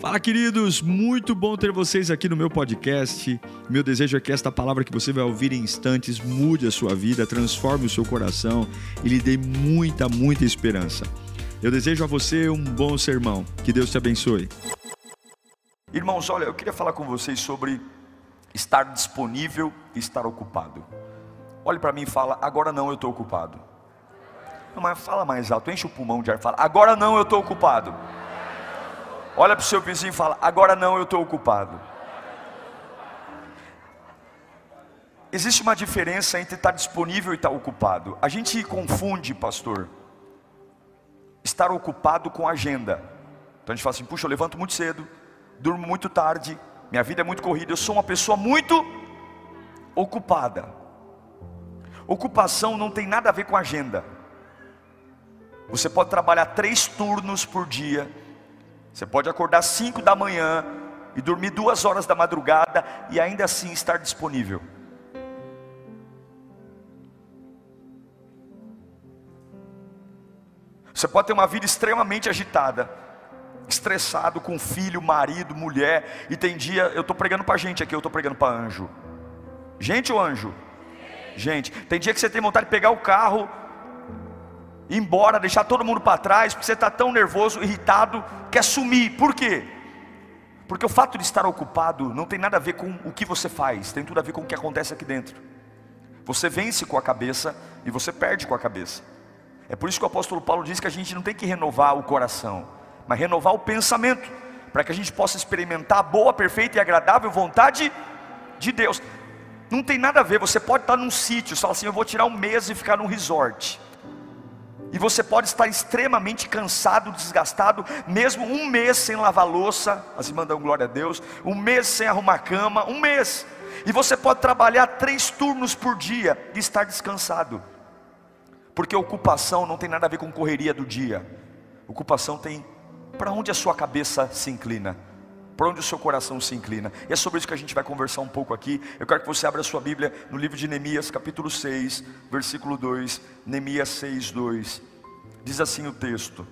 Fala, queridos! Muito bom ter vocês aqui no meu podcast. Meu desejo é que esta palavra que você vai ouvir em instantes mude a sua vida, transforme o seu coração e lhe dê muita, muita esperança. Eu desejo a você um bom sermão. Que Deus te abençoe. Irmãos, olha, eu queria falar com vocês sobre estar disponível e estar ocupado. Olhe para mim e fala: agora não, eu estou ocupado. Não, mas fala mais alto, enche o pulmão de ar. Fala: agora não, eu estou ocupado. Olha para o seu vizinho e fala: agora não, eu estou ocupado. Existe uma diferença entre estar disponível e estar ocupado. A gente confunde, pastor, estar ocupado com agenda. Então a gente fala assim: puxa, eu levanto muito cedo, durmo muito tarde, minha vida é muito corrida, eu sou uma pessoa muito ocupada. Ocupação não tem nada a ver com agenda. Você pode trabalhar três turnos por dia você pode acordar 5 da manhã e dormir duas horas da madrugada e ainda assim estar disponível. Você pode ter uma vida extremamente agitada, estressado com filho, marido, mulher, e tem dia, eu estou pregando para gente aqui, eu estou pregando para anjo. Gente ou anjo? Gente, tem dia que você tem vontade de pegar o carro ir embora, deixar todo mundo para trás, porque você está tão nervoso, irritado, quer sumir. Por quê? Porque o fato de estar ocupado não tem nada a ver com o que você faz, tem tudo a ver com o que acontece aqui dentro. Você vence com a cabeça e você perde com a cabeça. É por isso que o apóstolo Paulo diz que a gente não tem que renovar o coração, mas renovar o pensamento, para que a gente possa experimentar a boa, perfeita e agradável vontade de Deus. Não tem nada a ver, você pode estar num sítio, só assim, eu vou tirar um mês e ficar num resort. E você pode estar extremamente cansado, desgastado, mesmo um mês sem lavar louça, assim mandam glória a Deus, um mês sem arrumar cama, um mês. E você pode trabalhar três turnos por dia e estar descansado. Porque ocupação não tem nada a ver com correria do dia. Ocupação tem para onde a sua cabeça se inclina para onde o seu coração se inclina. E é sobre isso que a gente vai conversar um pouco aqui. Eu quero que você abra a sua Bíblia no livro de Neemias, capítulo 6, versículo 2. Neemias 6, 2. Diz assim o texto: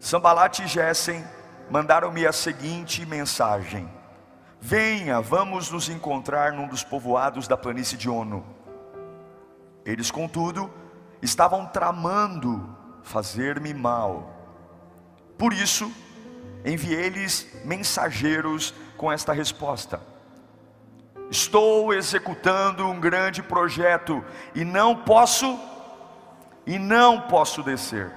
Sambalat e Gessen mandaram-me a seguinte mensagem: Venha, vamos nos encontrar num dos povoados da planície de Ono. Eles, contudo, estavam tramando fazer-me mal. Por isso, enviei-lhes mensageiros com esta resposta: Estou executando um grande projeto e não posso e não posso descer.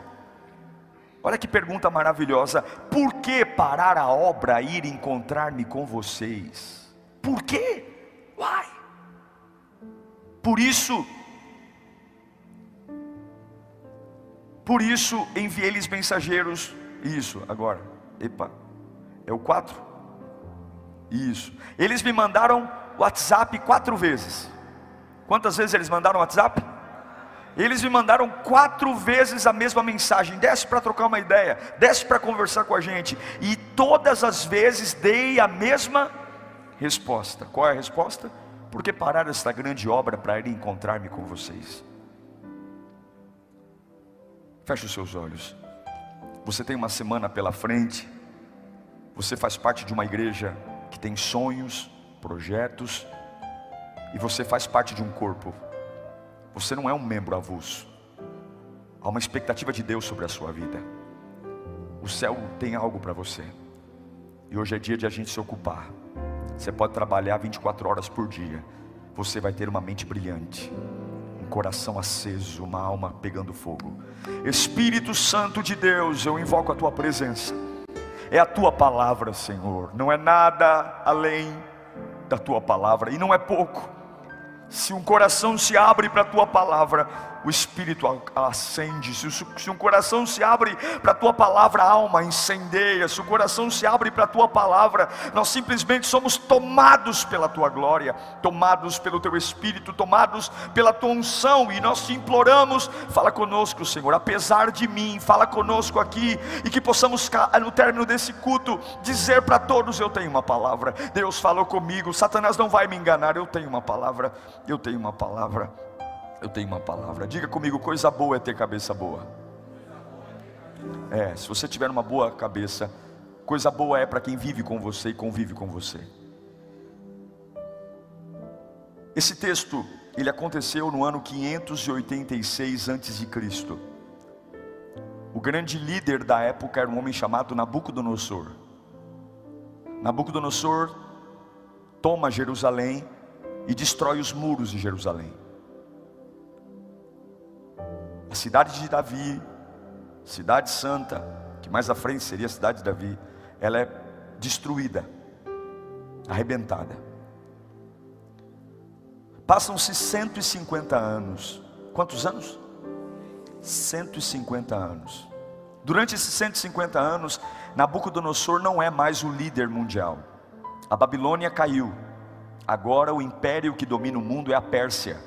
Olha que pergunta maravilhosa. Por que parar a obra e ir encontrar-me com vocês? Por quê? Why? Por isso, por isso enviei-lhes mensageiros. Isso, agora. Epa, é o 4? Isso. Eles me mandaram WhatsApp quatro vezes. Quantas vezes eles mandaram WhatsApp? Eles me mandaram quatro vezes a mesma mensagem. Desce para trocar uma ideia, desce para conversar com a gente. E todas as vezes dei a mesma resposta. Qual é a resposta? Porque parar esta grande obra para ir encontrar-me com vocês. Feche os seus olhos. Você tem uma semana pela frente. Você faz parte de uma igreja que tem sonhos, projetos, e você faz parte de um corpo. Você não é um membro avulso. Há uma expectativa de Deus sobre a sua vida. O céu tem algo para você. E hoje é dia de a gente se ocupar. Você pode trabalhar 24 horas por dia. Você vai ter uma mente brilhante coração aceso, uma alma pegando fogo. Espírito Santo de Deus, eu invoco a tua presença. É a tua palavra, Senhor. Não é nada além da tua palavra, e não é pouco. Se um coração se abre para a tua palavra, o Espírito acende. Se, um coração se abre para a tua palavra, a alma incendeia. Se o coração se abre para a tua palavra, nós simplesmente somos tomados pela tua glória, tomados pelo teu Espírito, tomados pela tua unção. E nós te imploramos, fala conosco, Senhor, apesar de mim, fala conosco aqui. E que possamos, no término desse culto, dizer para todos: Eu tenho uma palavra. Deus falou comigo, Satanás não vai me enganar. Eu tenho uma palavra, eu tenho uma palavra eu tenho uma palavra. Diga comigo, coisa boa é ter cabeça boa. É, se você tiver uma boa cabeça, Coisa boa é para quem vive com você e convive com você. Esse texto, ele aconteceu no ano 586 a.C. O grande líder da época era um homem chamado Nabucodonosor. Nabucodonosor toma Jerusalém e destrói os muros de Jerusalém. A cidade de Davi, cidade santa, que mais à frente seria a cidade de Davi, ela é destruída, arrebentada. Passam-se 150 anos. Quantos anos? 150 anos. Durante esses 150 anos, Nabucodonosor não é mais o líder mundial. A Babilônia caiu. Agora o império que domina o mundo é a Pérsia.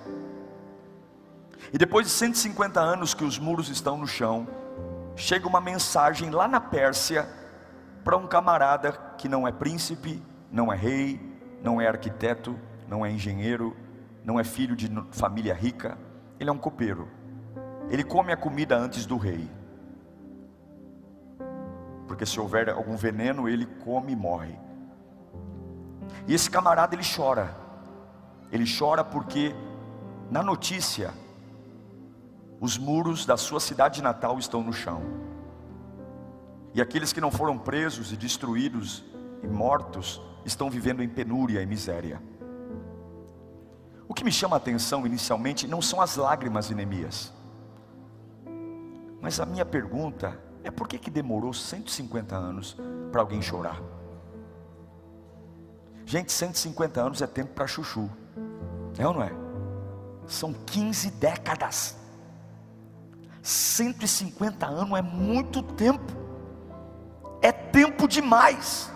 E depois de 150 anos que os muros estão no chão, chega uma mensagem lá na Pérsia para um camarada que não é príncipe, não é rei, não é arquiteto, não é engenheiro, não é filho de família rica, ele é um copeiro. Ele come a comida antes do rei. Porque se houver algum veneno, ele come e morre. E esse camarada ele chora. Ele chora porque na notícia os muros da sua cidade natal estão no chão. E aqueles que não foram presos e destruídos e mortos estão vivendo em penúria e miséria. O que me chama a atenção inicialmente não são as lágrimas de Neemias. Mas a minha pergunta é por que, que demorou 150 anos para alguém chorar? Gente, 150 anos é tempo para chuchu. É ou não é? São 15 décadas. 150 anos é muito tempo é tempo demais.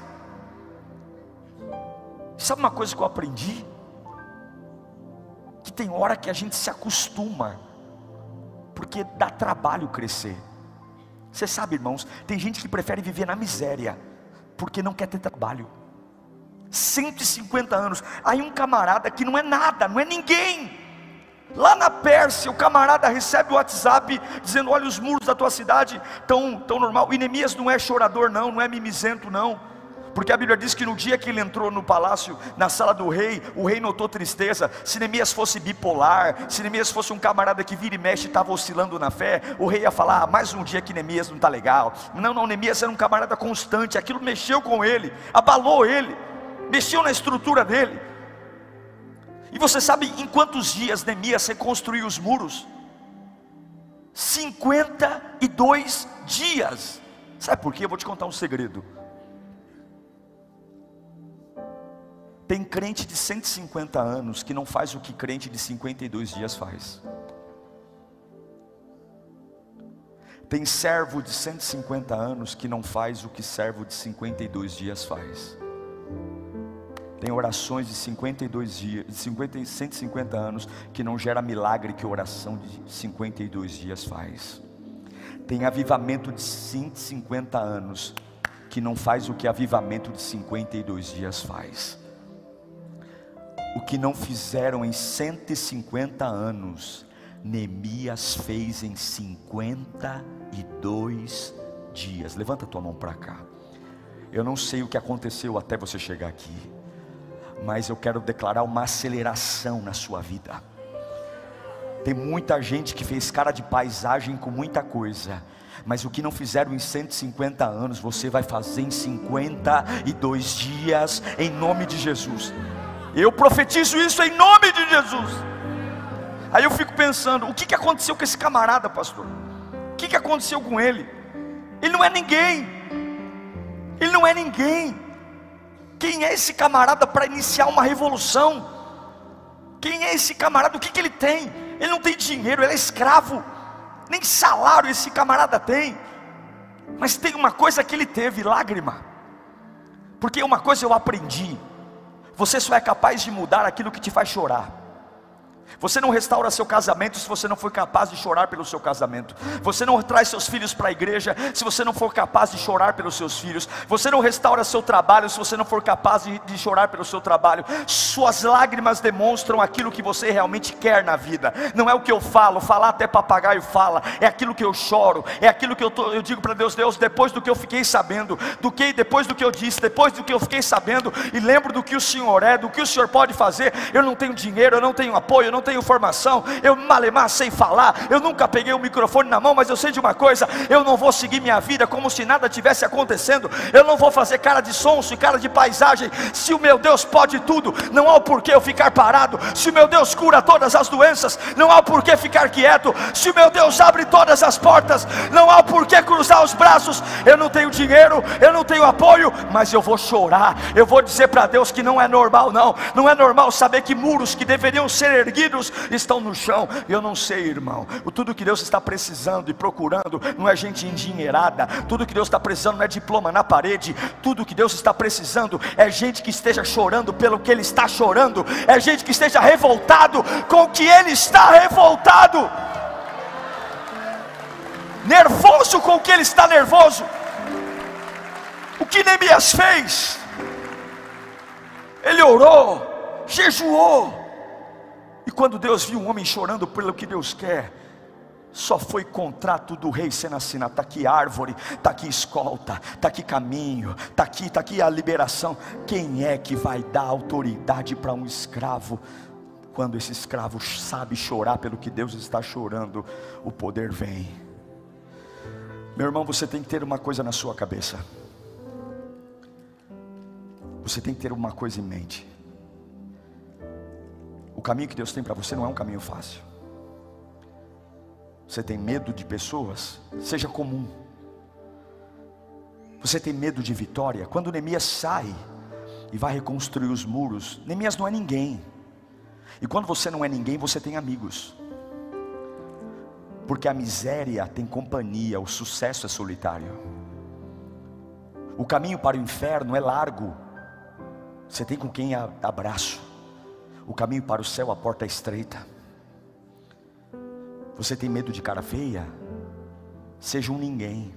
Sabe uma coisa que eu aprendi? Que tem hora que a gente se acostuma, porque dá trabalho crescer. Você sabe, irmãos, tem gente que prefere viver na miséria, porque não quer ter trabalho. 150 anos, aí um camarada que não é nada, não é ninguém, Lá na Pérsia, o camarada recebe o WhatsApp dizendo: Olha, os muros da tua cidade estão tão normal. E Neemias não é chorador, não, não é mimizento, não. Porque a Bíblia diz que no dia que ele entrou no palácio, na sala do rei, o rei notou tristeza. Se Neemias fosse bipolar, se Neemias fosse um camarada que vira e mexe e estava oscilando na fé, o rei ia falar: ah, mais um dia que Neemias não está legal. Não, não, Neemias era um camarada constante, aquilo mexeu com ele, abalou ele, mexeu na estrutura dele. E você sabe em quantos dias Neemias reconstruiu os muros? 52 dias. Sabe por quê? Eu vou te contar um segredo. Tem crente de 150 anos que não faz o que crente de 52 dias faz. Tem servo de 150 anos que não faz o que servo de 52 dias faz. Tem orações de 52 dias, de 50, 150 anos que não gera milagre que oração de 52 dias faz. Tem avivamento de 150 anos que não faz o que avivamento de 52 dias faz. O que não fizeram em 150 anos, Neemias fez em 52 dias. Levanta tua mão para cá. Eu não sei o que aconteceu até você chegar aqui mas eu quero declarar uma aceleração na sua vida. Tem muita gente que fez cara de paisagem com muita coisa, mas o que não fizeram em 150 anos, você vai fazer em 52 dias, em nome de Jesus. Eu profetizo isso em nome de Jesus. Aí eu fico pensando: o que, que aconteceu com esse camarada, pastor? O que, que aconteceu com ele? Ele não é ninguém, ele não é ninguém. Quem é esse camarada para iniciar uma revolução? Quem é esse camarada? O que, que ele tem? Ele não tem dinheiro, ele é escravo, nem salário esse camarada tem. Mas tem uma coisa que ele teve: lágrima. Porque uma coisa eu aprendi: você só é capaz de mudar aquilo que te faz chorar. Você não restaura seu casamento se você não for capaz de chorar pelo seu casamento. Você não traz seus filhos para a igreja se você não for capaz de chorar pelos seus filhos. Você não restaura seu trabalho se você não for capaz de, de chorar pelo seu trabalho. Suas lágrimas demonstram aquilo que você realmente quer na vida. Não é o que eu falo, falar até papagaio fala. É aquilo que eu choro. É aquilo que eu, tô, eu digo para Deus, Deus, depois do que eu fiquei sabendo, do que depois do que eu disse, depois do que eu fiquei sabendo e lembro do que o Senhor é, do que o Senhor pode fazer. Eu não tenho dinheiro, eu não tenho apoio, eu não tenho formação, eu malemar sei falar, eu nunca peguei o microfone na mão, mas eu sei de uma coisa: eu não vou seguir minha vida como se nada tivesse acontecendo, eu não vou fazer cara de sonso e cara de paisagem. Se o meu Deus pode tudo, não há o porquê eu ficar parado. Se o meu Deus cura todas as doenças, não há o porquê ficar quieto. Se o meu Deus abre todas as portas, não há o porquê cruzar os braços. Eu não tenho dinheiro, eu não tenho apoio, mas eu vou chorar. Eu vou dizer para Deus que não é normal, não. Não é normal saber que muros que deveriam ser erguidos estão no chão. Eu não sei, irmão. Tudo que Deus está precisando e procurando não é gente endinheirada. Tudo que Deus está precisando não é diploma na parede. Tudo que Deus está precisando é gente que esteja chorando pelo que Ele está chorando. É gente que esteja revoltado com o que Ele está revoltado. Nervoso com o que Ele está nervoso. O que Neemias fez? Ele orou, jejuou, e quando Deus viu um homem chorando pelo que Deus quer, só foi contrato do rei sendo assinado. Está aqui árvore, está aqui escolta, está aqui caminho, está aqui, está aqui a liberação. Quem é que vai dar autoridade para um escravo? Quando esse escravo sabe chorar pelo que Deus está chorando, o poder vem. Meu irmão, você tem que ter uma coisa na sua cabeça. Você tem que ter uma coisa em mente. O caminho que Deus tem para você não é um caminho fácil. Você tem medo de pessoas? Seja comum. Você tem medo de vitória? Quando Neemias sai e vai reconstruir os muros, Neemias não é ninguém. E quando você não é ninguém, você tem amigos. Porque a miséria tem companhia, o sucesso é solitário. O caminho para o inferno é largo. Você tem com quem abraço. O caminho para o céu, a porta é estreita. Você tem medo de cara feia? Seja um ninguém,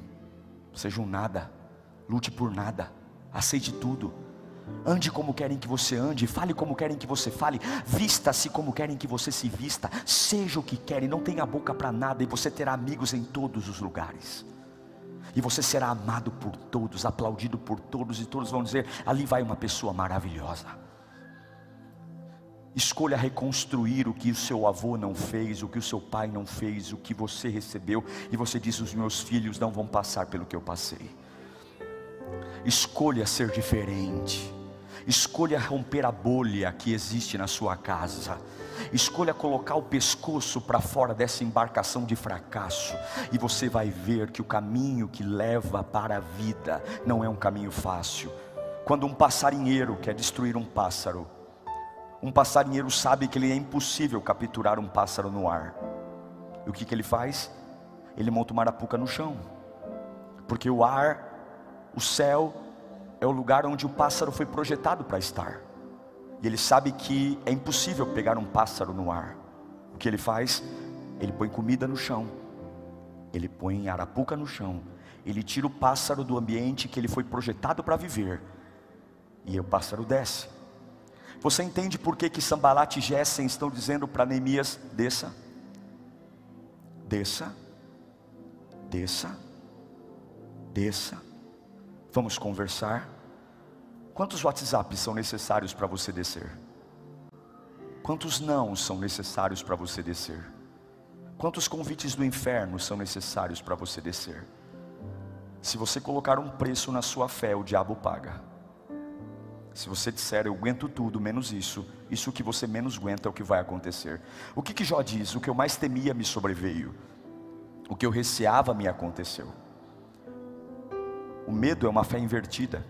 seja um nada, lute por nada, aceite tudo. Ande como querem que você ande, fale como querem que você fale, vista-se como querem que você se vista, seja o que querem, não tenha boca para nada e você terá amigos em todos os lugares. E você será amado por todos, aplaudido por todos, e todos vão dizer: ali vai uma pessoa maravilhosa. Escolha reconstruir o que o seu avô não fez, o que o seu pai não fez, o que você recebeu, e você diz: os meus filhos não vão passar pelo que eu passei. Escolha ser diferente. Escolha romper a bolha que existe na sua casa. Escolha colocar o pescoço para fora dessa embarcação de fracasso, e você vai ver que o caminho que leva para a vida não é um caminho fácil. Quando um passarinheiro quer destruir um pássaro, um passarinheiro sabe que ele é impossível capturar um pássaro no ar. E o que, que ele faz? Ele monta uma arapuca no chão. Porque o ar, o céu, é o lugar onde o pássaro foi projetado para estar. E ele sabe que é impossível pegar um pássaro no ar. O que ele faz? Ele põe comida no chão. Ele põe arapuca no chão. Ele tira o pássaro do ambiente que ele foi projetado para viver. E o pássaro desce. Você entende por que, que Sambalat e Gessen estão dizendo para Neemias: desça, desça, desça, desça, vamos conversar. Quantos WhatsApps são necessários para você descer? Quantos não são necessários para você descer? Quantos convites do inferno são necessários para você descer? Se você colocar um preço na sua fé, o diabo paga. Se você disser, eu aguento tudo, menos isso, isso que você menos aguenta é o que vai acontecer. O que, que Jó diz? O que eu mais temia me sobreveio, o que eu receava me aconteceu. O medo é uma fé invertida.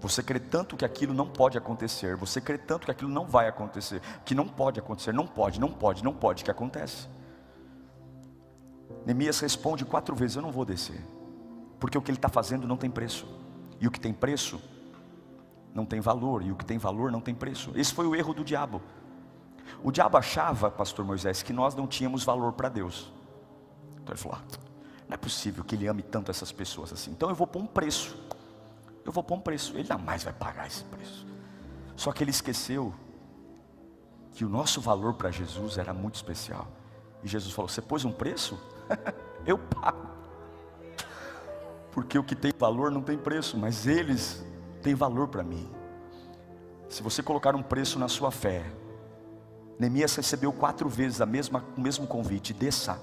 Você crê tanto que aquilo não pode acontecer, você crê tanto que aquilo não vai acontecer, que não pode acontecer, não pode, não pode, não pode, que acontece. Neemias responde quatro vezes: Eu não vou descer, porque o que ele está fazendo não tem preço, e o que tem preço não tem valor, e o que tem valor não tem preço. Esse foi o erro do diabo. O diabo achava, pastor Moisés, que nós não tínhamos valor para Deus. Então ele falou: ah, não é possível que ele ame tanto essas pessoas assim. Então eu vou pôr um preço. Eu vou pôr um preço. Ele jamais vai pagar esse preço. Só que ele esqueceu que o nosso valor para Jesus era muito especial. E Jesus falou: Você pôs um preço? eu pago. Porque o que tem valor não tem preço, mas eles têm valor para mim. Se você colocar um preço na sua fé, Neemias recebeu quatro vezes a mesma, o mesmo convite: desça,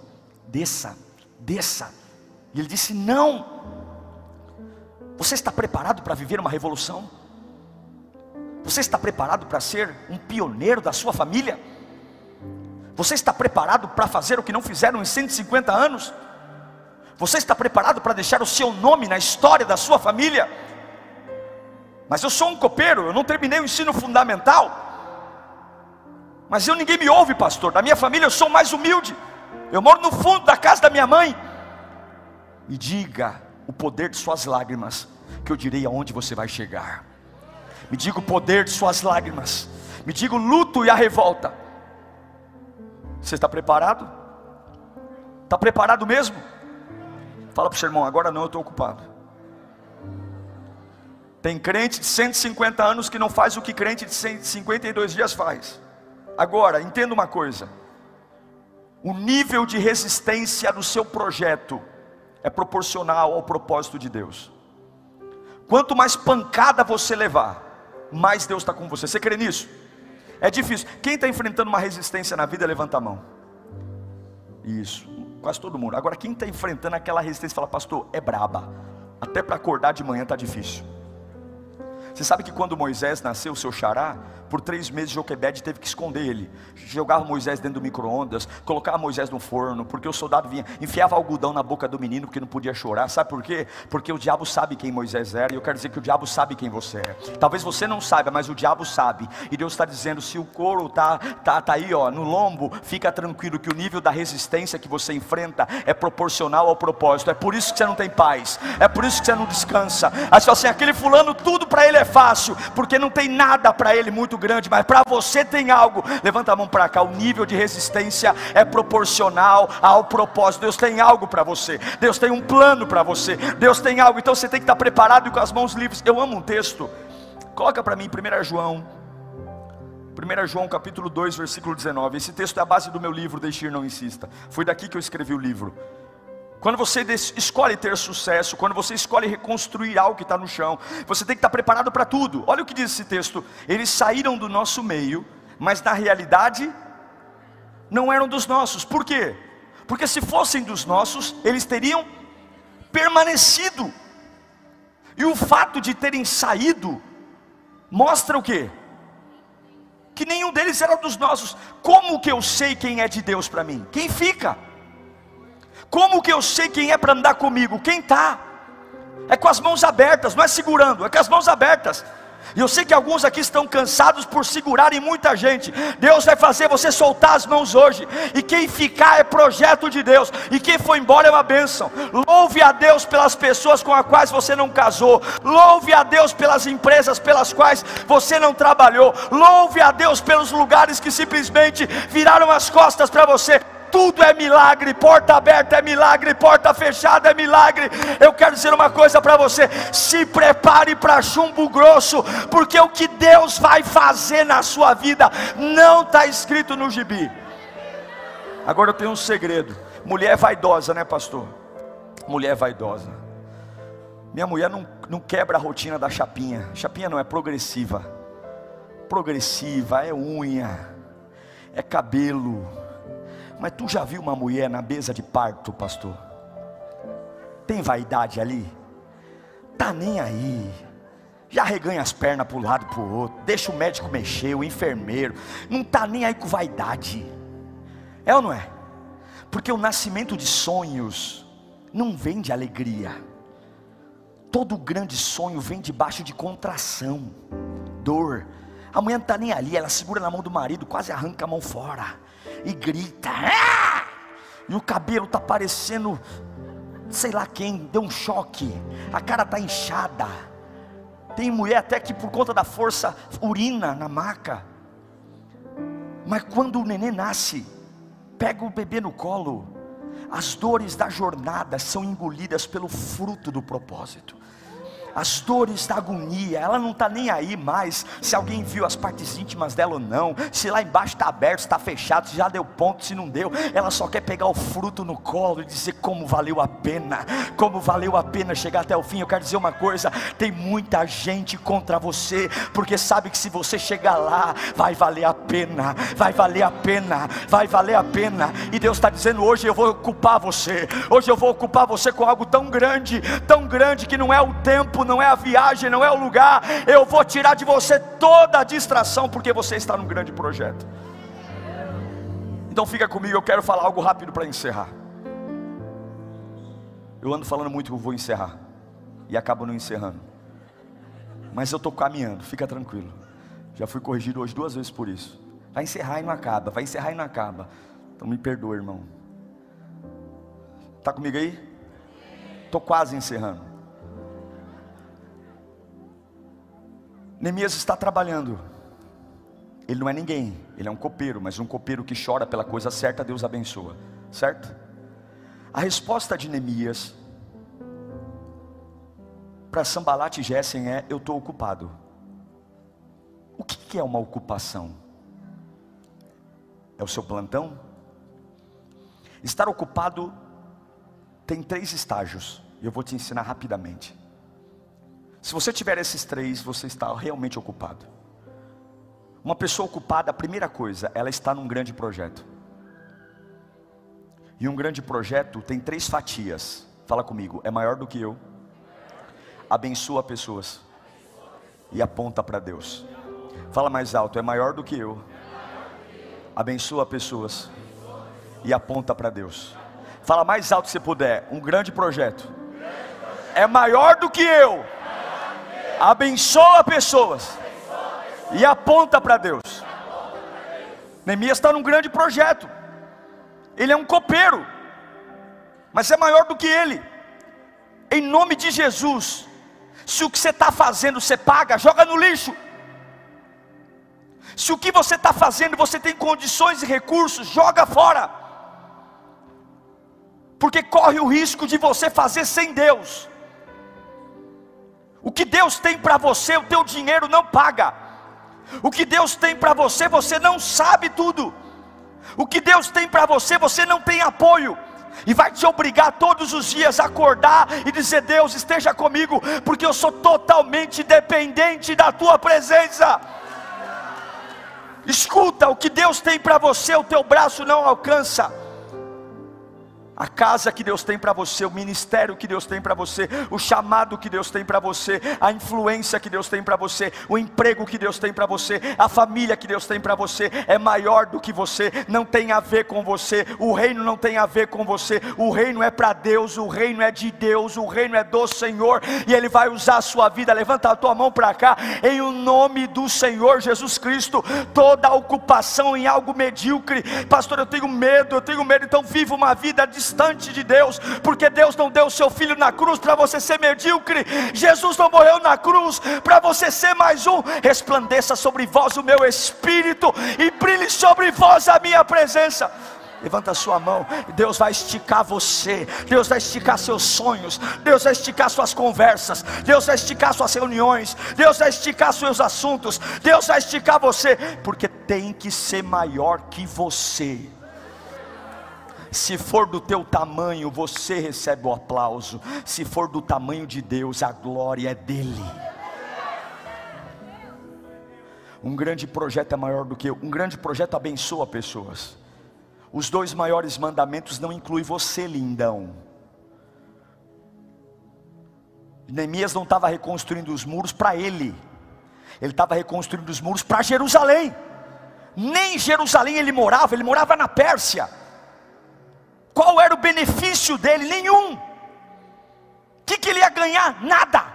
desça, desça. E ele disse: Não. Você está preparado para viver uma revolução? Você está preparado para ser um pioneiro da sua família? Você está preparado para fazer o que não fizeram em 150 anos? Você está preparado para deixar o seu nome na história da sua família? Mas eu sou um copeiro, eu não terminei o ensino fundamental. Mas eu ninguém me ouve, pastor. Da minha família eu sou mais humilde. Eu moro no fundo da casa da minha mãe. E diga o poder de suas lágrimas, que eu direi aonde você vai chegar. Me diga o poder de suas lágrimas. Me diga o luto e a revolta. Você está preparado? Está preparado mesmo? Fala para o seu irmão, agora não, eu estou ocupado. Tem crente de 150 anos que não faz o que crente de 152 dias faz. Agora, entenda uma coisa: o nível de resistência do seu projeto é proporcional ao propósito de Deus. Quanto mais pancada você levar, mais Deus está com você. Você crê nisso? É difícil. Quem está enfrentando uma resistência na vida, levanta a mão. Isso, quase todo mundo. Agora, quem está enfrentando aquela resistência, fala, pastor, é braba. Até para acordar de manhã está difícil. Você sabe que quando Moisés nasceu, seu xará, por três meses Joquebed teve que esconder ele. Jogava Moisés dentro do micro-ondas, colocava Moisés no forno, porque o soldado vinha, enfiava algodão na boca do menino porque não podia chorar. Sabe por quê? Porque o diabo sabe quem Moisés era, e eu quero dizer que o diabo sabe quem você é. Talvez você não saiba, mas o diabo sabe. E Deus está dizendo: se o couro tá, tá, tá aí, ó, no lombo, fica tranquilo que o nível da resistência que você enfrenta é proporcional ao propósito. É por isso que você não tem paz, é por isso que você não descansa. Aí você assim, aquele fulano, tudo para ele é fácil, porque não tem nada para ele muito grande, mas para você tem algo. Levanta a mão para cá. O nível de resistência é proporcional ao propósito. Deus tem algo para você. Deus tem um plano para você. Deus tem algo. Então você tem que estar preparado e com as mãos livres. Eu amo um texto. Coloca para mim 1 João 1 João capítulo 2, versículo 19. Esse texto é a base do meu livro, Deixe ir, não insista. Foi daqui que eu escrevi o livro. Quando você escolhe ter sucesso, quando você escolhe reconstruir algo que está no chão, você tem que estar preparado para tudo. Olha o que diz esse texto: eles saíram do nosso meio, mas na realidade não eram dos nossos. Por quê? Porque se fossem dos nossos, eles teriam permanecido. E o fato de terem saído mostra o quê? Que nenhum deles era dos nossos. Como que eu sei quem é de Deus para mim? Quem fica? Como que eu sei quem é para andar comigo? Quem está? É com as mãos abertas, não é segurando, é com as mãos abertas. E eu sei que alguns aqui estão cansados por segurarem muita gente. Deus vai fazer você soltar as mãos hoje. E quem ficar é projeto de Deus. E quem foi embora é uma bênção. Louve a Deus pelas pessoas com as quais você não casou. Louve a Deus pelas empresas pelas quais você não trabalhou. Louve a Deus pelos lugares que simplesmente viraram as costas para você tudo é milagre, porta aberta é milagre, porta fechada é milagre. Eu quero dizer uma coisa para você: se prepare para chumbo grosso, porque o que Deus vai fazer na sua vida não está escrito no gibi. Agora eu tenho um segredo: mulher vaidosa, né, pastor? Mulher vaidosa. Minha mulher não, não quebra a rotina da chapinha. Chapinha não é progressiva. Progressiva é unha, é cabelo mas tu já viu uma mulher na mesa de parto, pastor? Tem vaidade ali? Tá nem aí. Já reganha as pernas para um lado para o outro. Deixa o médico mexer, o enfermeiro. Não tá nem aí com vaidade. É ou não é? Porque o nascimento de sonhos não vem de alegria. Todo grande sonho vem debaixo de contração, dor. A mulher não está nem ali, ela segura na mão do marido, quase arranca a mão fora e grita. Ah! E o cabelo está parecendo, sei lá quem, deu um choque. A cara está inchada. Tem mulher até que por conta da força urina na maca. Mas quando o neném nasce, pega o bebê no colo, as dores da jornada são engolidas pelo fruto do propósito as dores da agonia, ela não está nem aí mais se alguém viu as partes íntimas dela ou não, se lá embaixo está aberto, está fechado, se já deu ponto, se não deu, ela só quer pegar o fruto no colo e dizer como valeu a pena, como valeu a pena chegar até o fim. Eu quero dizer uma coisa: tem muita gente contra você, porque sabe que se você chegar lá, vai valer a pena, vai valer a pena, vai valer a pena, e Deus está dizendo: hoje eu vou ocupar você, hoje eu vou ocupar você com algo tão grande, tão grande que não é o tempo tempo, não é a viagem, não é o lugar. Eu vou tirar de você toda a distração, porque você está num grande projeto. Então fica comigo, eu quero falar algo rápido para encerrar. Eu ando falando muito que eu vou encerrar e acabo não encerrando. Mas eu estou caminhando, fica tranquilo. Já fui corrigido hoje duas vezes por isso. Vai encerrar e não acaba, vai encerrar e não acaba. Então me perdoa, irmão. Está comigo aí? Estou quase encerrando. Neemias está trabalhando. Ele não é ninguém, ele é um copeiro, mas um copeiro que chora pela coisa certa, Deus abençoa, certo? A resposta de Neemias para Sambalat e Gessen é: Eu estou ocupado. O que é uma ocupação? É o seu plantão? Estar ocupado tem três estágios, eu vou te ensinar rapidamente. Se você tiver esses três, você está realmente ocupado. Uma pessoa ocupada, a primeira coisa, ela está num grande projeto. E um grande projeto tem três fatias. Fala comigo, é maior do que eu. Abençoa pessoas e aponta para Deus. Fala mais alto, é maior do que eu. Abençoa pessoas e aponta para Deus. Fala mais alto se puder. Um grande projeto é maior do que eu abençoa pessoas e aponta para Deus. Neemias está num grande projeto. Ele é um copeiro, mas é maior do que ele. Em nome de Jesus, se o que você está fazendo você paga, joga no lixo. Se o que você está fazendo você tem condições e recursos, joga fora. Porque corre o risco de você fazer sem Deus. O que Deus tem para você, o teu dinheiro não paga. O que Deus tem para você, você não sabe tudo. O que Deus tem para você, você não tem apoio. E vai te obrigar todos os dias a acordar e dizer: Deus, esteja comigo, porque eu sou totalmente dependente da tua presença. Escuta, o que Deus tem para você, o teu braço não alcança a casa que Deus tem para você, o ministério que Deus tem para você, o chamado que Deus tem para você, a influência que Deus tem para você, o emprego que Deus tem para você, a família que Deus tem para você é maior do que você, não tem a ver com você, o reino não tem a ver com você, o reino é para Deus, o reino é de Deus, o reino é do Senhor e Ele vai usar a sua vida. Levanta a tua mão para cá, em o nome do Senhor Jesus Cristo. Toda ocupação em algo medíocre, pastor, eu tenho medo, eu tenho medo, então viva uma vida de distante de Deus, porque Deus não deu o seu filho na cruz para você ser medíocre, Jesus não morreu na cruz para você ser mais um. Resplandeça sobre vós o meu espírito e brilhe sobre vós a minha presença. Levanta a sua mão, Deus vai esticar você, Deus vai esticar seus sonhos, Deus vai esticar suas conversas, Deus vai esticar suas reuniões, Deus vai esticar seus assuntos, Deus vai esticar você, porque tem que ser maior que você. Se for do teu tamanho, você recebe o aplauso. Se for do tamanho de Deus, a glória é dele. Um grande projeto é maior do que eu. Um grande projeto abençoa pessoas. Os dois maiores mandamentos não incluem você, lindão. Neemias não estava reconstruindo os muros para ele, ele estava reconstruindo os muros para Jerusalém. Nem em Jerusalém ele morava, ele morava na Pérsia. Qual era o benefício dele? Nenhum. O que, que ele ia ganhar? Nada.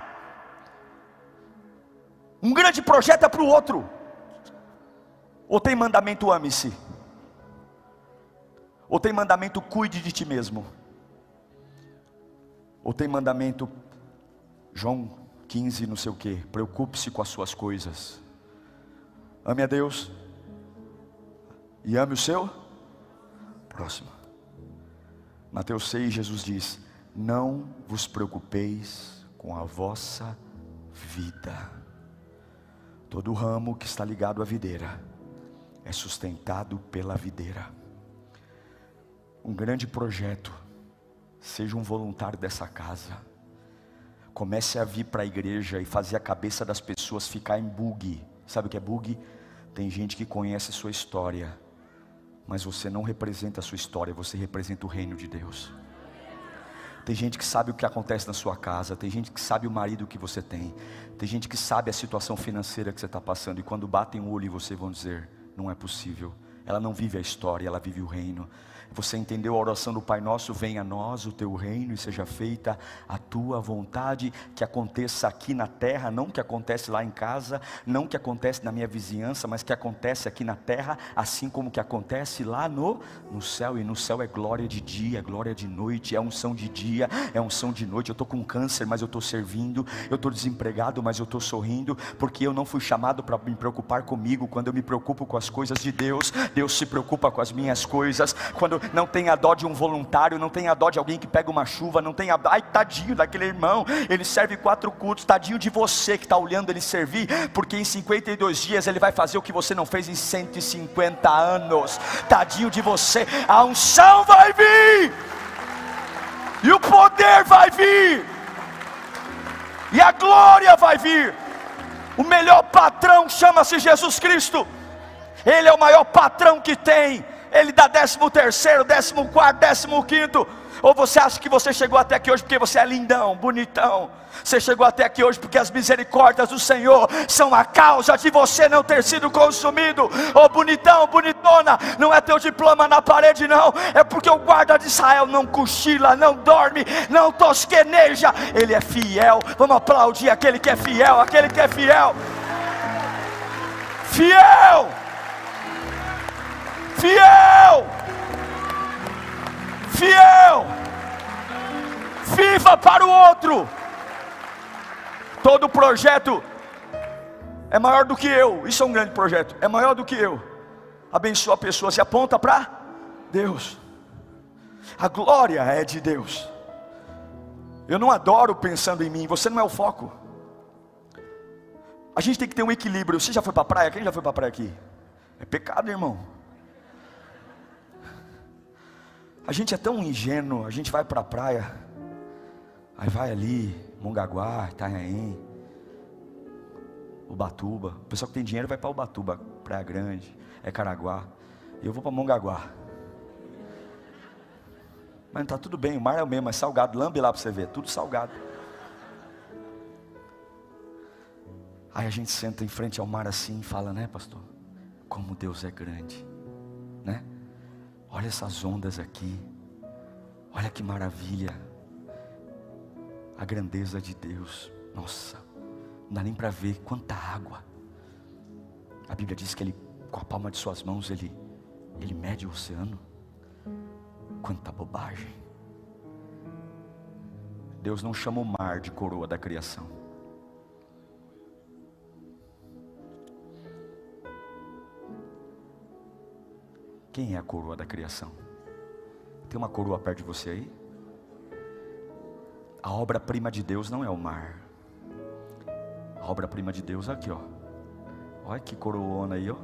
Um grande projeto é para o outro. Ou tem mandamento ame-se? Ou tem mandamento cuide de ti mesmo? Ou tem mandamento João 15, não sei o que, preocupe-se com as suas coisas. Ame a Deus, e ame o seu próximo. Mateus 6, Jesus diz: Não vos preocupeis com a vossa vida. Todo ramo que está ligado à videira é sustentado pela videira. Um grande projeto, seja um voluntário dessa casa. Comece a vir para a igreja e fazer a cabeça das pessoas ficar em bug. Sabe o que é bug? Tem gente que conhece sua história, mas você não representa a sua história, você representa o reino de Deus. Tem gente que sabe o que acontece na sua casa, tem gente que sabe o marido que você tem, tem gente que sabe a situação financeira que você está passando, e quando batem o olho em você vão dizer: não é possível. Ela não vive a história, ela vive o reino. Você entendeu a oração do Pai Nosso? Venha a nós o teu reino e seja feita a tua vontade, que aconteça aqui na terra, não que acontece lá em casa, não que acontece na minha vizinhança, mas que acontece aqui na terra, assim como que acontece lá no, no céu. E no céu é glória de dia, glória de noite, é unção de dia, é unção de noite. Eu estou com câncer, mas eu estou servindo, eu estou desempregado, mas eu estou sorrindo, porque eu não fui chamado para me preocupar comigo. Quando eu me preocupo com as coisas de Deus, Deus se preocupa com as minhas coisas. Quando não tenha dó de um voluntário, não tenha dó de alguém que pega uma chuva, não tenha ai tadinho daquele irmão, ele serve quatro cultos, tadinho de você que está olhando ele servir, porque em 52 dias ele vai fazer o que você não fez em 150 anos, tadinho de você, a unção vai vir, e o poder vai vir, e a glória vai vir. O melhor patrão chama-se Jesus Cristo. Ele é o maior patrão que tem. Ele dá décimo terceiro, décimo quarto, décimo quinto. Ou você acha que você chegou até aqui hoje porque você é lindão, bonitão? Você chegou até aqui hoje porque as misericórdias do Senhor são a causa de você não ter sido consumido. Oh, bonitão, bonitona, não é teu diploma na parede, não. É porque o guarda de Israel não cochila, não dorme, não tosqueneja. Ele é fiel. Vamos aplaudir aquele que é fiel, aquele que é fiel. Fiel fiel, fiel, viva para o outro. Todo projeto é maior do que eu, isso é um grande projeto, é maior do que eu. Abençoa a pessoa, se aponta para Deus, a glória é de Deus. Eu não adoro pensando em mim, você não é o foco. A gente tem que ter um equilíbrio. Você já foi para a praia? Quem já foi para a praia aqui? É pecado, irmão. A gente é tão ingênuo, a gente vai para a praia, aí vai ali, Mongaguá, Itanhaém, Ubatuba. O pessoal que tem dinheiro vai para Ubatuba, Praia Grande, é Caraguá. Eu vou para Mongaguá. Mas está tudo bem, o mar é o mesmo, é salgado. Lambe lá para você ver, tudo salgado. Aí a gente senta em frente ao mar assim e fala, né, pastor? Como Deus é grande? Olha essas ondas aqui. Olha que maravilha. A grandeza de Deus. Nossa, não dá nem para ver quanta água. A Bíblia diz que ele, com a palma de suas mãos, ele, ele mede o oceano. Quanta bobagem. Deus não chama o mar de coroa da criação. Quem é a coroa da criação? Tem uma coroa perto de você aí? A obra-prima de Deus não é o mar. A obra-prima de Deus é aqui, ó. Olha que coroona aí, ó.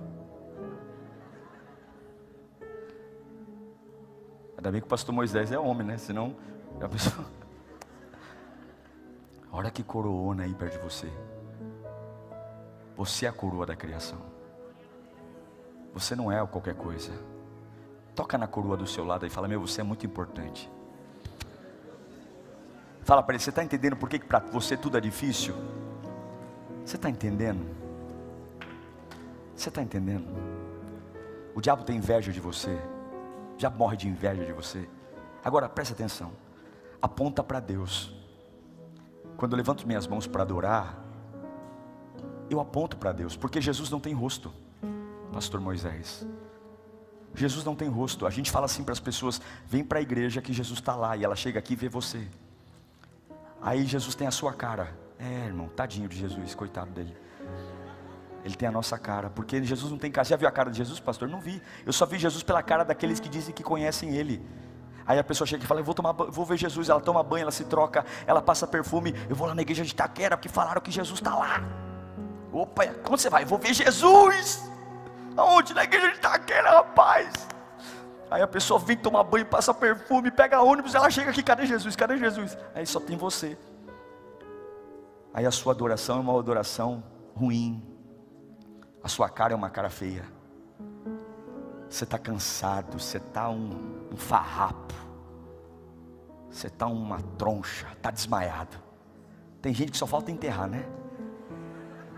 Ainda bem que o pastor Moisés é homem, né? Senão, a pessoa. Olha que coroona aí perto de você. Você é a coroa da criação. Você não é qualquer coisa. Toca na coroa do seu lado e fala: Meu, você é muito importante. Fala para ele: Você está entendendo por que para você tudo é difícil? Você está entendendo? Você está entendendo? O diabo tem inveja de você. Diabo morre de inveja de você. Agora preste atenção. Aponta para Deus. Quando eu levanto minhas mãos para adorar, eu aponto para Deus, porque Jesus não tem rosto, Pastor Moisés. Jesus não tem rosto. A gente fala assim para as pessoas: vem para a igreja que Jesus está lá. E ela chega aqui e vê você. Aí Jesus tem a sua cara. É, irmão, tadinho de Jesus, coitado dele. Ele tem a nossa cara, porque Jesus não tem cara. Já viu a cara de Jesus, pastor? Não vi. Eu só vi Jesus pela cara daqueles que dizem que conhecem Ele. Aí a pessoa chega e fala: Eu vou, tomar, vou ver Jesus. Ela toma banho, ela se troca, ela passa perfume. Eu vou lá na igreja de Itaquera, porque falaram que Jesus está lá. Opa, como você vai? Eu vou ver Jesus. Aonde? Na igreja de Itaquera, rapaz. Aí a pessoa vem tomar banho, passa perfume, pega ônibus, ela chega aqui: Cadê Jesus? Cadê Jesus? Aí só tem você. Aí a sua adoração é uma adoração ruim. A sua cara é uma cara feia. Você está cansado, você está um, um farrapo, você está uma troncha, está desmaiado. Tem gente que só falta enterrar, né?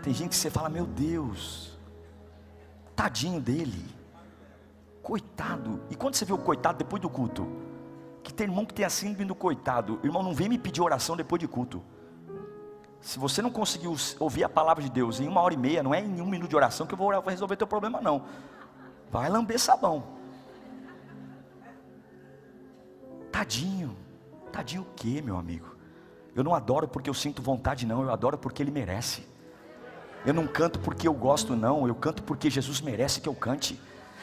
Tem gente que você fala, meu Deus, tadinho dele, coitado. E quando você vê o coitado depois do culto, que tem irmão que tem a síndrome do coitado, irmão, não vem me pedir oração depois de culto. Se você não conseguiu ouvir a palavra de Deus em uma hora e meia, não é em um minuto de oração que eu vou resolver teu problema, não. Vai lamber sabão. Tadinho. Tadinho o quê, meu amigo? Eu não adoro porque eu sinto vontade, não. Eu adoro porque Ele merece. Eu não canto porque eu gosto, não. Eu canto porque Jesus merece que eu cante.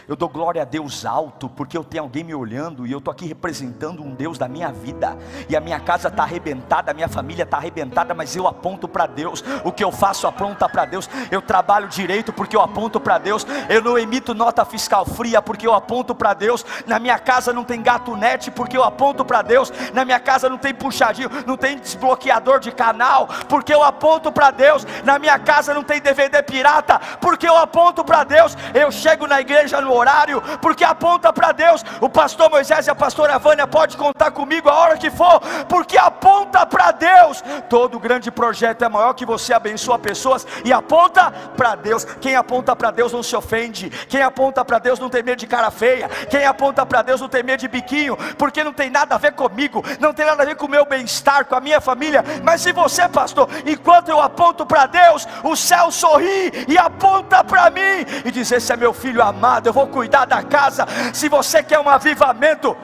Eu dou glória a Deus alto, porque eu tenho alguém me olhando e eu estou aqui representando um Deus da minha vida. E a minha casa está arrebentada, a minha família está arrebentada, mas eu aponto para Deus. O que eu faço aponta para Deus. Eu trabalho direito porque eu aponto para Deus. Eu não emito nota fiscal fria porque eu aponto para Deus. Na minha casa não tem gato net porque eu aponto para Deus. Na minha casa não tem puxadinho, não tem desbloqueador de canal porque eu aponto para Deus. Na minha casa não tem DVD pirata porque eu aponto para Deus. Eu chego na igreja no horário, porque aponta para Deus. O pastor Moisés e a pastora Vânia pode contar comigo a hora que for, porque aponta para Deus. Todo grande projeto é maior que você abençoa pessoas e aponta para Deus. Quem aponta para Deus não se ofende. Quem aponta para Deus não tem medo de cara feia. Quem aponta para Deus não tem medo de biquinho, porque não tem nada a ver comigo, não tem nada a ver com o meu bem-estar, com a minha família. Mas se você, pastor, enquanto eu aponto para Deus, o céu sorri e aponta para mim e diz: Esse é meu filho amado, eu vou vou cuidar da casa. Se você quer um avivamento,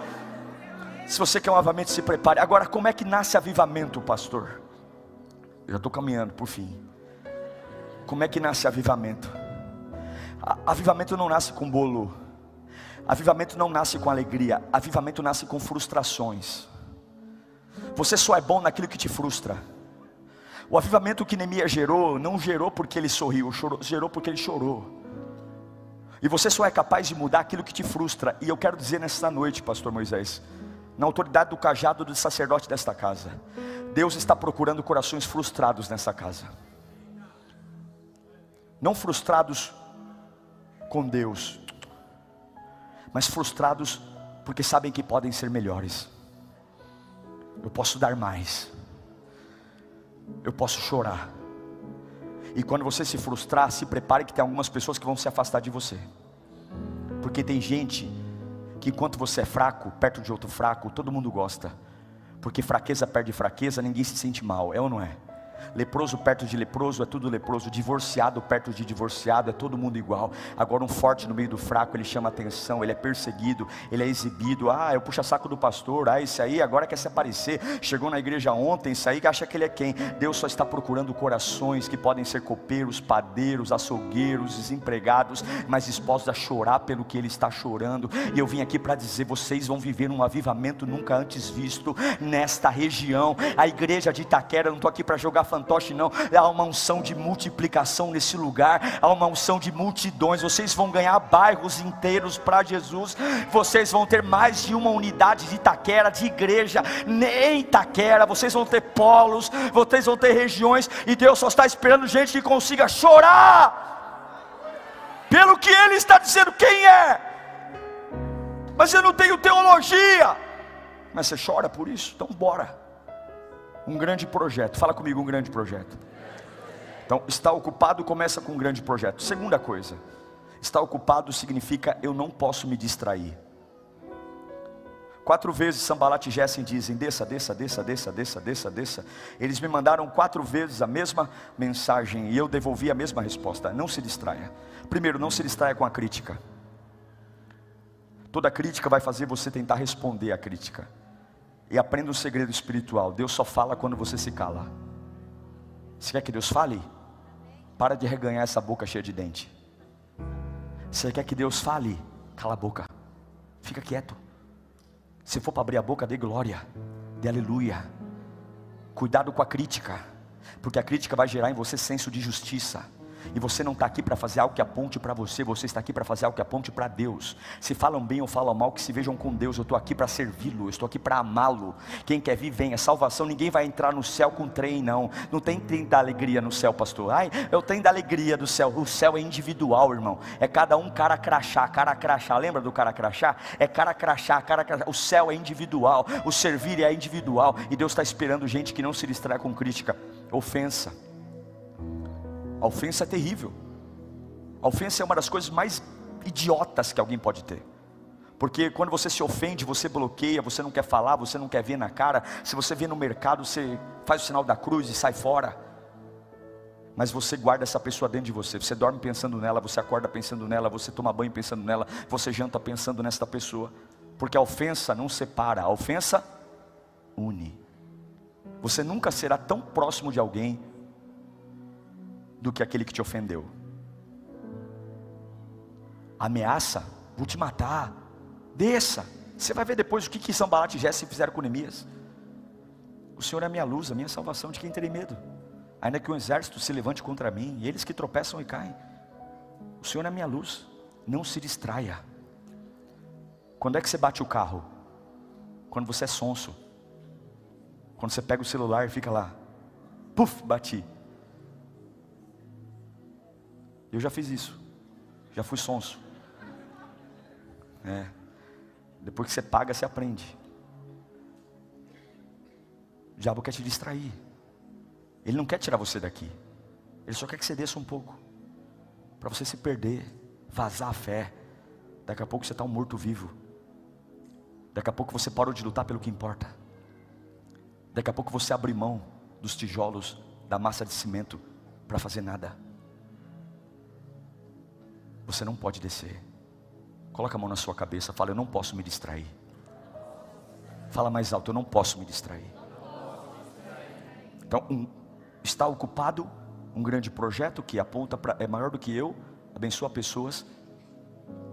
se você quer um avivamento, se prepare. Agora, como é que nasce avivamento, pastor? Eu já estou caminhando por fim. Como é que nasce avivamento? Avivamento não nasce com bolo. Avivamento não nasce com alegria. Avivamento nasce com frustrações. Você só é bom naquilo que te frustra. O avivamento que Neemias gerou, não gerou porque ele sorriu, gerou porque ele chorou. E você só é capaz de mudar aquilo que te frustra. E eu quero dizer nesta noite, Pastor Moisés, na autoridade do cajado do sacerdote desta casa, Deus está procurando corações frustrados nessa casa. Não frustrados com Deus, mas frustrados porque sabem que podem ser melhores. Eu posso dar mais. Eu posso chorar. E quando você se frustrar, se prepare que tem algumas pessoas que vão se afastar de você. Porque tem gente que enquanto você é fraco, perto de outro fraco, todo mundo gosta. Porque fraqueza perde fraqueza, ninguém se sente mal, é ou não é? Leproso perto de leproso é tudo leproso, divorciado perto de divorciado é todo mundo igual. Agora um forte no meio do fraco, ele chama atenção, ele é perseguido, ele é exibido. Ah, eu puxa saco do pastor, ah, esse aí agora quer se aparecer. Chegou na igreja ontem, isso aí acha que ele é quem? Deus só está procurando corações que podem ser copeiros, padeiros, açougueiros, desempregados, mas dispostos a chorar pelo que ele está chorando. E eu vim aqui para dizer: vocês vão viver um avivamento nunca antes visto nesta região. A igreja de Itaquera, eu não estou aqui para jogar fantoche, não. Há uma unção de multiplicação nesse lugar, há uma unção de multidões. Vocês vão ganhar bairros inteiros para Jesus. Vocês vão ter mais de uma unidade de Itaquera, de igreja, nem Itaquera. Vocês vão ter polos, vocês vão ter regiões, e Deus só está esperando gente que consiga chorar pelo que Ele está dizendo quem é. Mas eu não tenho teologia. Mas você chora por isso? Então bora. Um grande projeto. Fala comigo, um grande projeto. Então, estar ocupado começa com um grande projeto. Segunda coisa, estar ocupado significa eu não posso me distrair. Quatro vezes Sambalat e Gessen dizem: desça, desça, desça, desça, desça, desça, desça. Eles me mandaram quatro vezes a mesma mensagem e eu devolvi a mesma resposta: não se distraia. Primeiro, não se distraia com a crítica. Toda crítica vai fazer você tentar responder à crítica. E aprenda um segredo espiritual: Deus só fala quando você se cala. Você quer que Deus fale? Para de reganhar essa boca cheia de dente. Você quer que Deus fale? Cala a boca. Fica quieto. Se for para abrir a boca, dê glória, dê aleluia. Cuidado com a crítica, porque a crítica vai gerar em você senso de justiça. E você não está aqui para fazer algo que aponte para você, você está aqui para fazer algo que aponte para Deus. Se falam bem ou falam mal, que se vejam com Deus. Eu estou aqui para servi-lo, eu estou aqui para amá-lo. Quem quer vir, venha. Salvação, ninguém vai entrar no céu com trem, não. Não tem trem da alegria no céu, pastor. Ai, eu tenho da alegria do céu. O céu é individual, irmão. É cada um cara crachá, cara crachá. Lembra do cara crachá? É cara crachá, cara crachá. O céu é individual, o servir é individual. E Deus está esperando gente que não se distraia com crítica, ofensa. A ofensa é terrível. A ofensa é uma das coisas mais idiotas que alguém pode ter. Porque quando você se ofende, você bloqueia, você não quer falar, você não quer ver na cara. Se você vê no mercado, você faz o sinal da cruz e sai fora. Mas você guarda essa pessoa dentro de você. Você dorme pensando nela, você acorda pensando nela, você toma banho pensando nela, você janta pensando nesta pessoa. Porque a ofensa não separa, a ofensa une. Você nunca será tão próximo de alguém do que aquele que te ofendeu. Ameaça, vou te matar, desça. Você vai ver depois o que, que Sambalat e Jesse fizeram com Neemias. O Senhor é a minha luz, a minha salvação, de quem terei medo. Ainda que um exército se levante contra mim, e eles que tropeçam e caem. O Senhor é a minha luz, não se distraia. Quando é que você bate o carro? Quando você é sonso. Quando você pega o celular e fica lá, puf, bati. Eu já fiz isso. Já fui sonso. É. Depois que você paga, você aprende. O diabo quer te distrair. Ele não quer tirar você daqui. Ele só quer que você desça um pouco. Para você se perder, vazar a fé. Daqui a pouco você está um morto-vivo. Daqui a pouco você parou de lutar pelo que importa. Daqui a pouco você abre mão dos tijolos, da massa de cimento, para fazer nada. Você não pode descer. Coloca a mão na sua cabeça, fala: Eu não posso me distrair. Fala mais alto: Eu não posso me distrair. Então, um, está ocupado um grande projeto que aponta para é maior do que eu, abençoa pessoas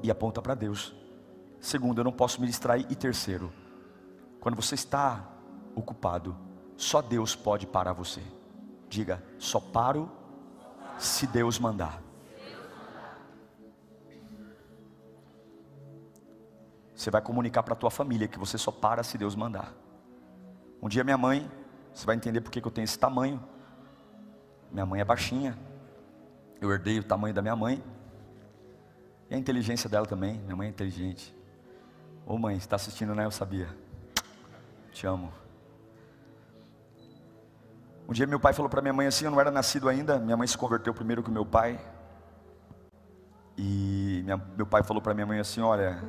e aponta para Deus. Segundo, eu não posso me distrair. E terceiro, quando você está ocupado, só Deus pode parar você. Diga, só paro se Deus mandar. Você vai comunicar para a tua família que você só para se Deus mandar. Um dia minha mãe, você vai entender porque que eu tenho esse tamanho. Minha mãe é baixinha. Eu herdei o tamanho da minha mãe. E a inteligência dela também. Minha mãe é inteligente. Ô mãe, está assistindo, né? Eu sabia. Te amo. Um dia meu pai falou para minha mãe assim, eu não era nascido ainda, minha mãe se converteu primeiro que meu pai. E minha, meu pai falou para minha mãe assim, olha,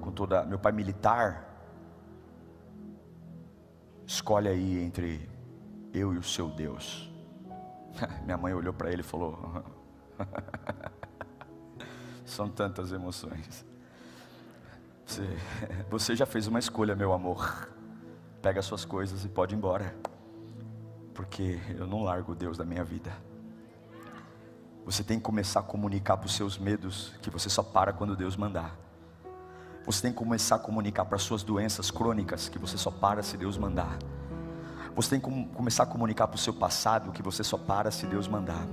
com toda meu pai militar, escolhe aí entre eu e o seu Deus. Minha mãe olhou para ele e falou: São tantas emoções. Você, você já fez uma escolha, meu amor. Pega suas coisas e pode ir embora. Porque eu não largo Deus da minha vida. Você tem que começar a comunicar para os seus medos que você só para quando Deus mandar. Você tem que começar a comunicar para suas doenças crônicas que você só para se Deus mandar. Você tem que começar a comunicar para o seu passado que você só para se Deus mandar.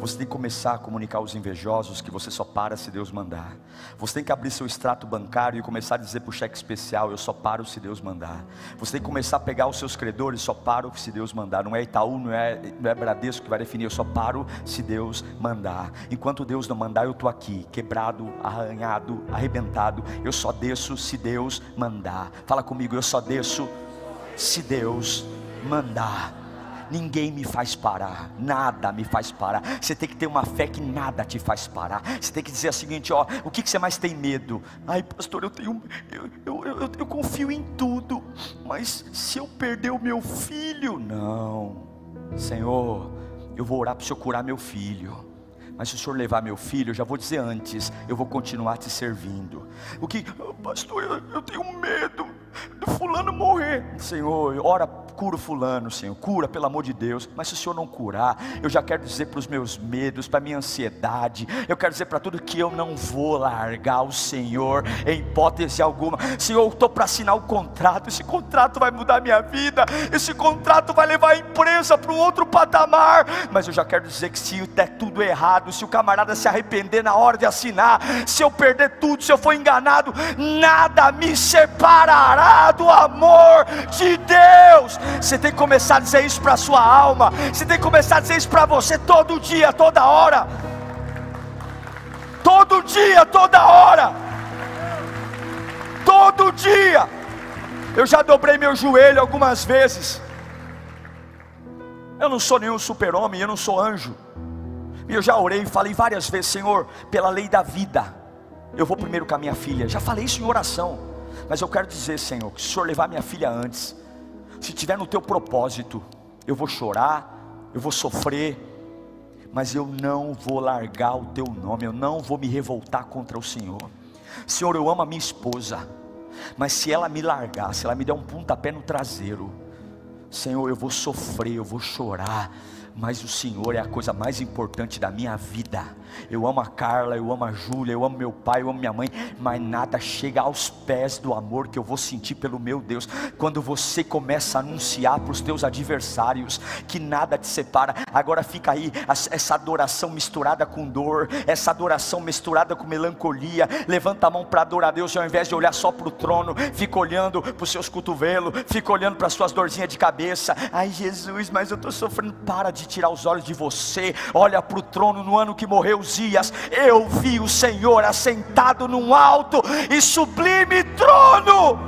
Você tem que começar a comunicar aos invejosos que você só para se Deus mandar. Você tem que abrir seu extrato bancário e começar a dizer para o cheque especial: Eu só paro se Deus mandar. Você tem que começar a pegar os seus credores: Só paro se Deus mandar. Não é Itaú, não é, não é Bradesco que vai definir. Eu só paro se Deus mandar. Enquanto Deus não mandar, eu estou aqui, quebrado, arranhado, arrebentado. Eu só desço se Deus mandar. Fala comigo: Eu só desço se Deus mandar ninguém me faz parar, nada me faz parar. Você tem que ter uma fé que nada te faz parar. Você tem que dizer o seguinte: ó, o que, que você mais tem medo? Ai, pastor, eu tenho, eu, eu, eu, eu confio em tudo, mas se eu perder o meu filho, não, Senhor, eu vou orar para o Senhor curar meu filho. Mas se o senhor levar meu filho, eu já vou dizer antes, eu vou continuar te servindo. O que, pastor, eu, eu tenho medo do fulano morrer. Senhor, ora cura o fulano, Senhor, cura pelo amor de Deus. Mas se o Senhor não curar, eu já quero dizer para os meus medos, para a minha ansiedade, eu quero dizer para tudo que eu não vou largar o Senhor em hipótese alguma. Senhor, eu estou para assinar o contrato, esse contrato vai mudar a minha vida, esse contrato vai levar a empresa para um outro patamar. Mas eu já quero dizer que se der tudo errado, se o camarada se arrepender na hora de assinar, se eu perder tudo, se eu for enganado, nada me separará do amor de Deus. Você tem que começar a dizer isso para a sua alma. Você tem que começar a dizer isso para você todo dia, toda hora. Todo dia, toda hora. Todo dia. Eu já dobrei meu joelho algumas vezes. Eu não sou nenhum super-homem, eu não sou anjo. E eu já orei e falei várias vezes, Senhor, pela lei da vida, eu vou primeiro com a minha filha. Já falei isso em oração. Mas eu quero dizer, Senhor, que se o Senhor levar minha filha antes, se tiver no teu propósito, eu vou chorar, eu vou sofrer, mas eu não vou largar o teu nome, eu não vou me revoltar contra o Senhor. Senhor, eu amo a minha esposa, mas se ela me largar, se ela me der um pontapé no traseiro, Senhor, eu vou sofrer, eu vou chorar, mas o Senhor é a coisa mais importante da minha vida. Eu amo a Carla, eu amo a Júlia, eu amo meu pai, eu amo minha mãe, mas nada chega aos pés do amor que eu vou sentir pelo meu Deus. Quando você começa a anunciar para os teus adversários que nada te separa, agora fica aí essa adoração misturada com dor, essa adoração misturada com melancolia. Levanta a mão para adorar a Deus, ao invés de olhar só para o trono, fica olhando para os seus cotovelos, fica olhando para as suas dorzinhas de cabeça. Ai Jesus, mas eu estou sofrendo. Para de tirar os olhos de você, olha para o trono no ano que morreu Uzias, eu vi o Senhor assentado num alto e sublime trono.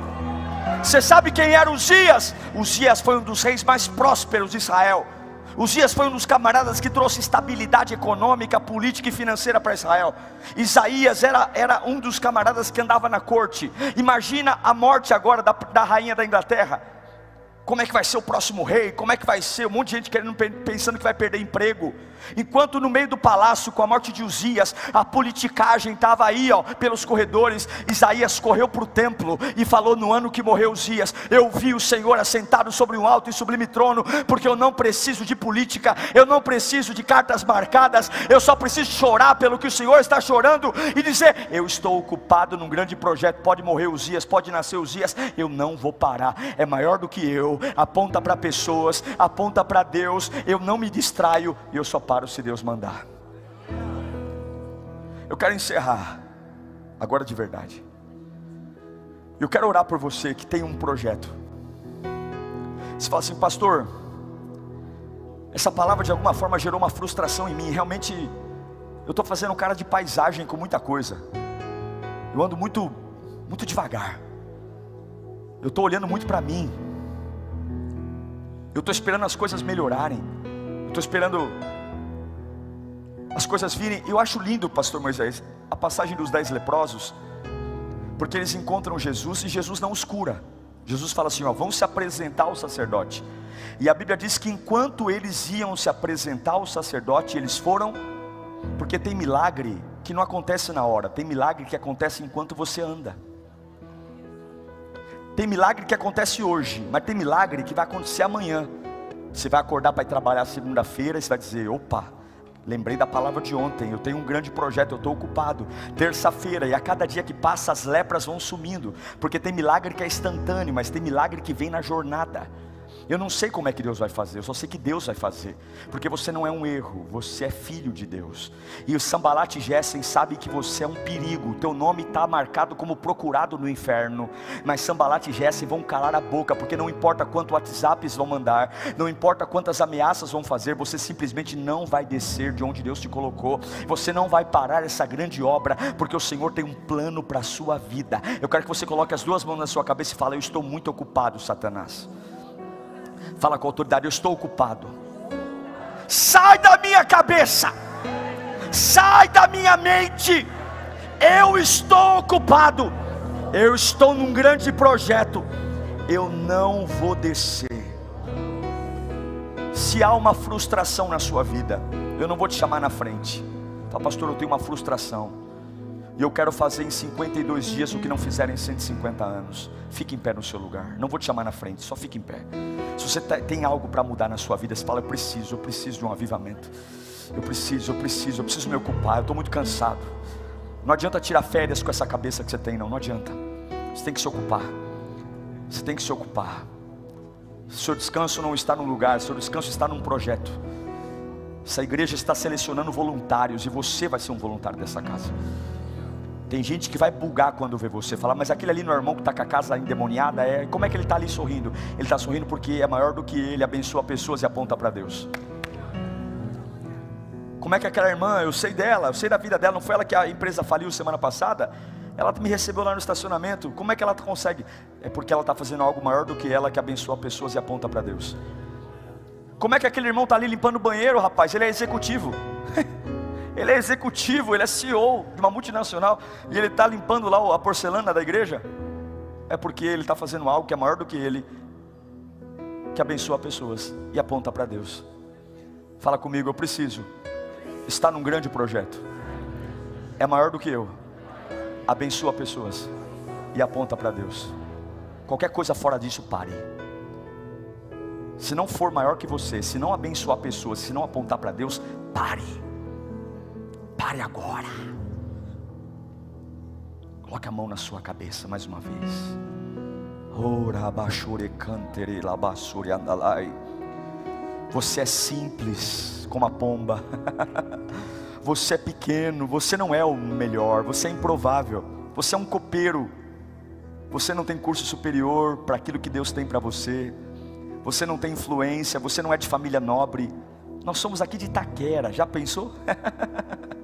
Você sabe quem era Uzias? Uzias foi um dos reis mais prósperos de Israel. Uzias foi um dos camaradas que trouxe estabilidade econômica, política e financeira para Israel. Isaías era, era um dos camaradas que andava na corte. Imagina a morte agora da, da rainha da Inglaterra como é que vai ser o próximo rei? Como é que vai ser? Um monte de gente querendo, pensando que vai perder emprego. Enquanto no meio do palácio, com a morte de Uzias, a politicagem estava aí, ó, pelos corredores. Isaías correu para o templo e falou: No ano que morreu Uzias, eu vi o Senhor assentado sobre um alto e sublime trono, porque eu não preciso de política, eu não preciso de cartas marcadas, eu só preciso chorar pelo que o Senhor está chorando e dizer: Eu estou ocupado num grande projeto. Pode morrer Uzias, pode nascer Uzias, eu não vou parar. É maior do que eu. Aponta para pessoas, aponta para Deus. Eu não me distraio, eu só paro paro se Deus mandar. Eu quero encerrar, agora de verdade. Eu quero orar por você que tem um projeto. Você fala assim, pastor, essa palavra de alguma forma gerou uma frustração em mim. Realmente, eu estou fazendo cara de paisagem com muita coisa. Eu ando muito, muito devagar. Eu estou olhando muito para mim. Eu estou esperando as coisas melhorarem. Estou esperando as coisas virem. Eu acho lindo, pastor Moisés, a passagem dos dez leprosos, porque eles encontram Jesus e Jesus não os cura. Jesus fala assim: ó, vão se apresentar ao sacerdote. E a Bíblia diz que enquanto eles iam se apresentar ao sacerdote, eles foram, porque tem milagre que não acontece na hora, tem milagre que acontece enquanto você anda. Tem milagre que acontece hoje, mas tem milagre que vai acontecer amanhã. Você vai acordar para ir trabalhar segunda-feira e você vai dizer: opa, Lembrei da palavra de ontem. Eu tenho um grande projeto, eu estou ocupado. Terça-feira, e a cada dia que passa, as lepras vão sumindo. Porque tem milagre que é instantâneo, mas tem milagre que vem na jornada. Eu não sei como é que Deus vai fazer, eu só sei que Deus vai fazer, porque você não é um erro, você é filho de Deus. E o Sambalat Gessen sabe que você é um perigo, teu nome está marcado como procurado no inferno. Mas Sambalat Gessen vão calar a boca, porque não importa quanto WhatsApps vão mandar, não importa quantas ameaças vão fazer, você simplesmente não vai descer de onde Deus te colocou. Você não vai parar essa grande obra, porque o Senhor tem um plano para a sua vida. Eu quero que você coloque as duas mãos na sua cabeça e fale: Eu estou muito ocupado, Satanás. Fala com autoridade: Eu estou ocupado. Sai da minha cabeça, sai da minha mente. Eu estou ocupado. Eu estou num grande projeto. Eu não vou descer. Se há uma frustração na sua vida, eu não vou te chamar na frente. Fala, pastor, eu tenho uma frustração. E eu quero fazer em 52 dias o que não fizeram em 150 anos. Fique em pé no seu lugar. Não vou te chamar na frente, só fique em pé. Se você tá, tem algo para mudar na sua vida, você fala: Eu preciso, eu preciso de um avivamento. Eu preciso, eu preciso, eu preciso me ocupar. Eu estou muito cansado. Não adianta tirar férias com essa cabeça que você tem, não. Não adianta. Você tem que se ocupar. Você tem que se ocupar. Seu descanso não está num lugar, seu descanso está num projeto. Essa igreja está selecionando voluntários e você vai ser um voluntário dessa casa. Tem gente que vai bugar quando vê você, falar, mas aquele ali no irmão que está com a casa endemoniada, é, como é que ele está ali sorrindo? Ele está sorrindo porque é maior do que ele, abençoa pessoas e aponta para Deus. Como é que aquela irmã, eu sei dela, eu sei da vida dela, não foi ela que a empresa faliu semana passada? Ela me recebeu lá no estacionamento. Como é que ela consegue? É porque ela está fazendo algo maior do que ela que abençoa pessoas e aponta para Deus. Como é que aquele irmão está ali limpando o banheiro, rapaz? Ele é executivo. Ele é executivo, ele é CEO de uma multinacional e ele está limpando lá a porcelana da igreja. É porque ele está fazendo algo que é maior do que ele, que abençoa pessoas e aponta para Deus. Fala comigo, eu preciso estar num grande projeto. É maior do que eu. Abençoa pessoas e aponta para Deus. Qualquer coisa fora disso, pare se não for maior que você, se não abençoar pessoas, se não apontar para Deus, pare. Pare agora. Coloque a mão na sua cabeça mais uma vez. Você é simples como a pomba. Você é pequeno, você não é o melhor, você é improvável. Você é um copeiro. Você não tem curso superior para aquilo que Deus tem para você você não tem influência, você não é de família nobre. Nós somos aqui de Itaquera, já pensou?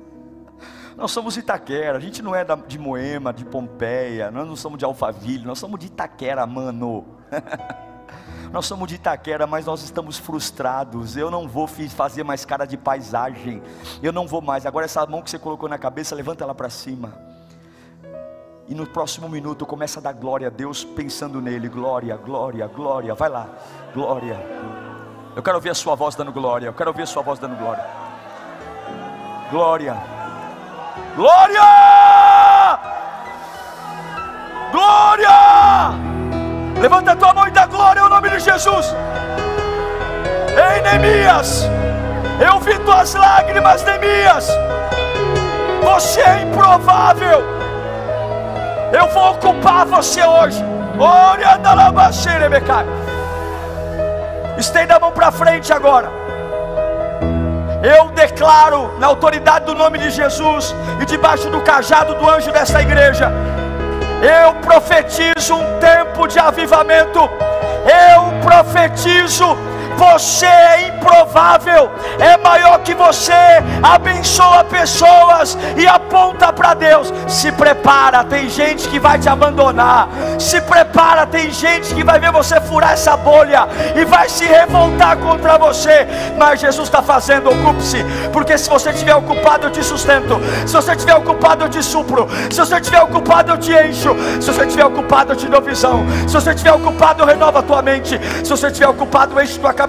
nós somos Itaquera, a gente não é de Moema, de Pompeia, nós não somos de Alphaville, nós somos de Itaquera, mano. nós somos de Itaquera, mas nós estamos frustrados. Eu não vou fazer mais cara de paisagem, eu não vou mais. Agora, essa mão que você colocou na cabeça, levanta ela para cima. E no próximo minuto começa a dar glória a Deus pensando nele. Glória, glória, glória. Vai lá. Glória. Eu quero ouvir a sua voz dando glória. Eu quero ouvir a sua voz dando glória. Glória. Glória! Glória! Levanta a tua mão e dá glória ao nome de Jesus. Ei, Neemias, eu vi tuas lágrimas, Neemias. Você é improvável. Eu vou ocupar você hoje. Estenda a mão para frente agora. Eu declaro, na autoridade do nome de Jesus e debaixo do cajado do anjo desta igreja, eu profetizo um tempo de avivamento. Eu profetizo você é improvável, é maior que você, abençoa pessoas e aponta para Deus. Se prepara, tem gente que vai te abandonar. Se prepara, tem gente que vai ver você furar essa bolha e vai se revoltar contra você. Mas Jesus está fazendo, ocupe-se, porque se você estiver ocupado, eu te sustento. Se você estiver ocupado, eu te supro. Se você estiver ocupado, eu te encho. Se você estiver ocupado, eu te dou visão. Se você estiver ocupado, eu renovo a tua mente. Se você estiver ocupado, eu encho tua cabeça